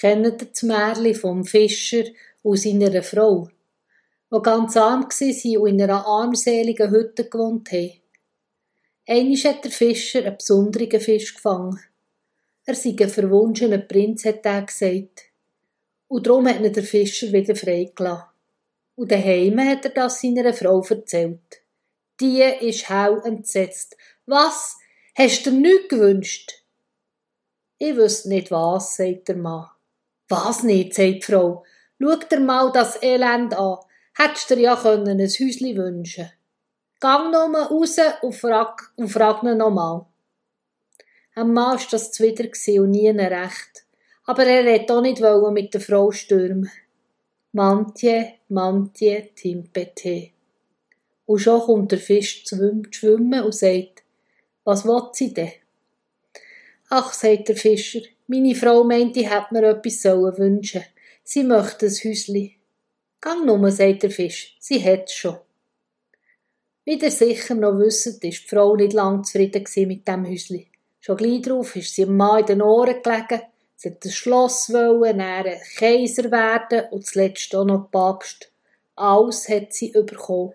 Kennt ihr das Märchen vom Fischer und seiner Frau, die ganz arm waren und in einer armseligen Hütte gewohnt haben? Einmal hat der Fischer einen besonderen Fisch gefangen. Er sei ein verwunschener Prinz, hat er gesagt. Und darum hat ihn der Fischer wieder freigelassen. Und daheim hat er das seiner Frau erzählt. Die ist hell entsetzt. Was? Hast du nichts gewünscht? Ich wüsste nicht was, sagt der Mann. Was nicht, sagt die Frau. Schau dir mal das Elend an. Hättest dir ja können ein Häuschen wünschen Gang nur raus und frag, und frag ihn nochmal. Am Mann war das zuwider und nie recht. Aber er wollte auch nicht mit der Frau stürmen. Mantje, Mantje, Timpete. Und schon kommt der Fisch zu schwimmen und sagt, was will sie denn? Ach, sagt der Fischer, meine Frau meint, ich hätte mir etwas sollen wünschen. Sie möchte ein Häusli. Gang nur, sagt der Fisch, sie hat's schon. Wie ihr sicher noch wisst, ist die Frau nicht lang zufrieden mit dem Häusli. Schon gleich drauf ist sie dem Mann in den Ohren gelegen, sie hat ein Schloss wollen, dann Kaiser werden und zuletzt auch noch Papst. Alles hat sie bekommen.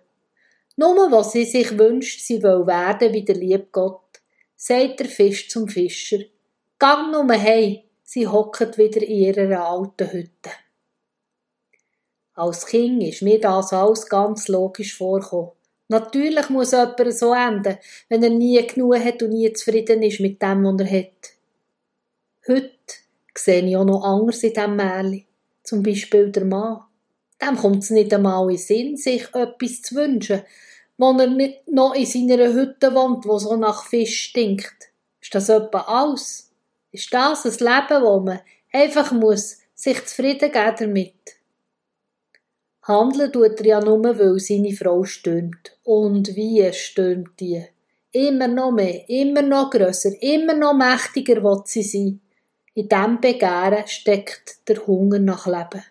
Nur was sie sich wünscht, sie will werden wie der liebe Gott sagt der Fisch zum Fischer. Gang nur heim, sie hockt wieder in ihrer alten Hütte. Als Kind ist mir das alles ganz logisch vorgekommen. Natürlich muss jemand so enden, wenn er nie genug hat und nie zufrieden ist mit dem, was er hat. Heute sehe ich auch noch anders in diesem Märchen. Zum Beispiel der Mann. Dem kommt es nicht einmal in Sinn, sich etwas zu wünschen, wo er nicht noch in seiner Hütte wohnt, wo so nach Fisch stinkt. Ist das etwa alles? Ist das ein Leben, wo man einfach muss sich zufrieden geben damit? Handeln tut er ja nur, weil seine Frau stöhnt. Und wie stöhnt die? Immer noch mehr, immer noch grösser, immer noch mächtiger will sie sein. In diesem Begehren steckt der Hunger nach Leben.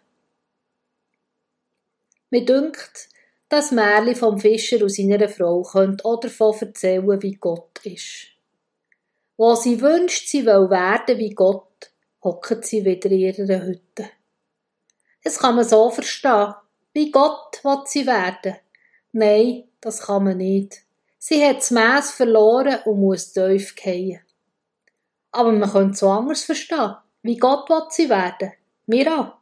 Mir dünkt, das Märchen vom Fischer und seiner Frau könnte auch davon erzählen, wie Gott ist. Wo sie wünscht, sie will werden wie Gott, hockt sie wieder in ihrer Hütte. Es kann man so verstehen. Wie Gott will sie werden. Nein, das kann man nicht. Sie hat das Mass verloren und muss tief fallen. Aber man könnte es so anders verstehen. Wie Gott will sie werden. Wir auch.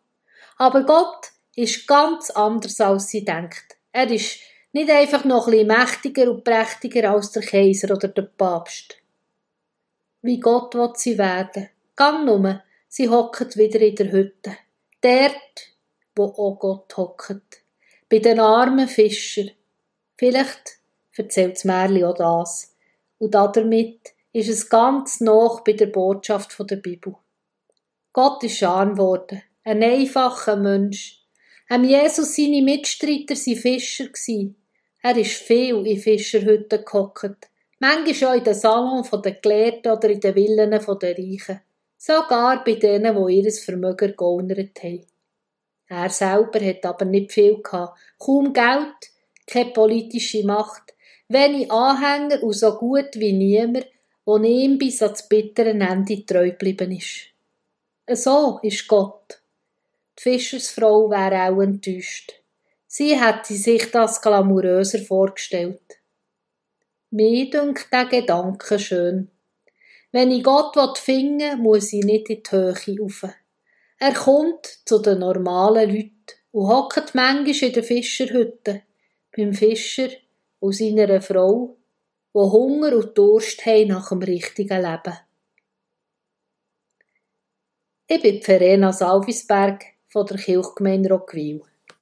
Aber Gott ist ganz anders, als sie denkt. Er ist nicht einfach noch ein bisschen mächtiger und prächtiger als der Kaiser oder der Papst. Wie Gott will sie werden. Gang nur, sie hockt wieder in der Hütte. Dort, wo auch Gott hockt. Bei den armen Fischer. Vielleicht erzählt das Märchen auch das. Und damit ist es ganz noch bei der Botschaft der Bibel. Gott ist arm geworden. Ein einfacher Mensch Am Jesus seine Mitstreiter waren Fischer. Er ist viel in Fischerhütten gehockt. Manchmal auch in den Salon der Gelehrten oder in den Villen der Reichen. Sogar bei denen, die ihr Vermögen geownert haben. Er selber hat aber nicht viel gehabt. Kaum Geld, keine politische Macht, wenig Anhänger und so gut wie niemand, der ihm bis ans bittere Ende treu geblieben ist. So ist Gott. Die Fischersfrau wäre auch enttäuscht. Sie hätte sich das glamouröser vorgestellt. Mir dünkt der Gedanke schön. Wenn ich Gott will, muss ich nicht in die Höhe rauf. Er kommt zu den normalen Leuten und hockt manchmal in der Fischerhütte, beim Fischer und seiner Frau, wo Hunger und Durst haben nach dem richtigen Leben. Ich bin Verena Salvisberg von der Kirchgemeinde Roggwil.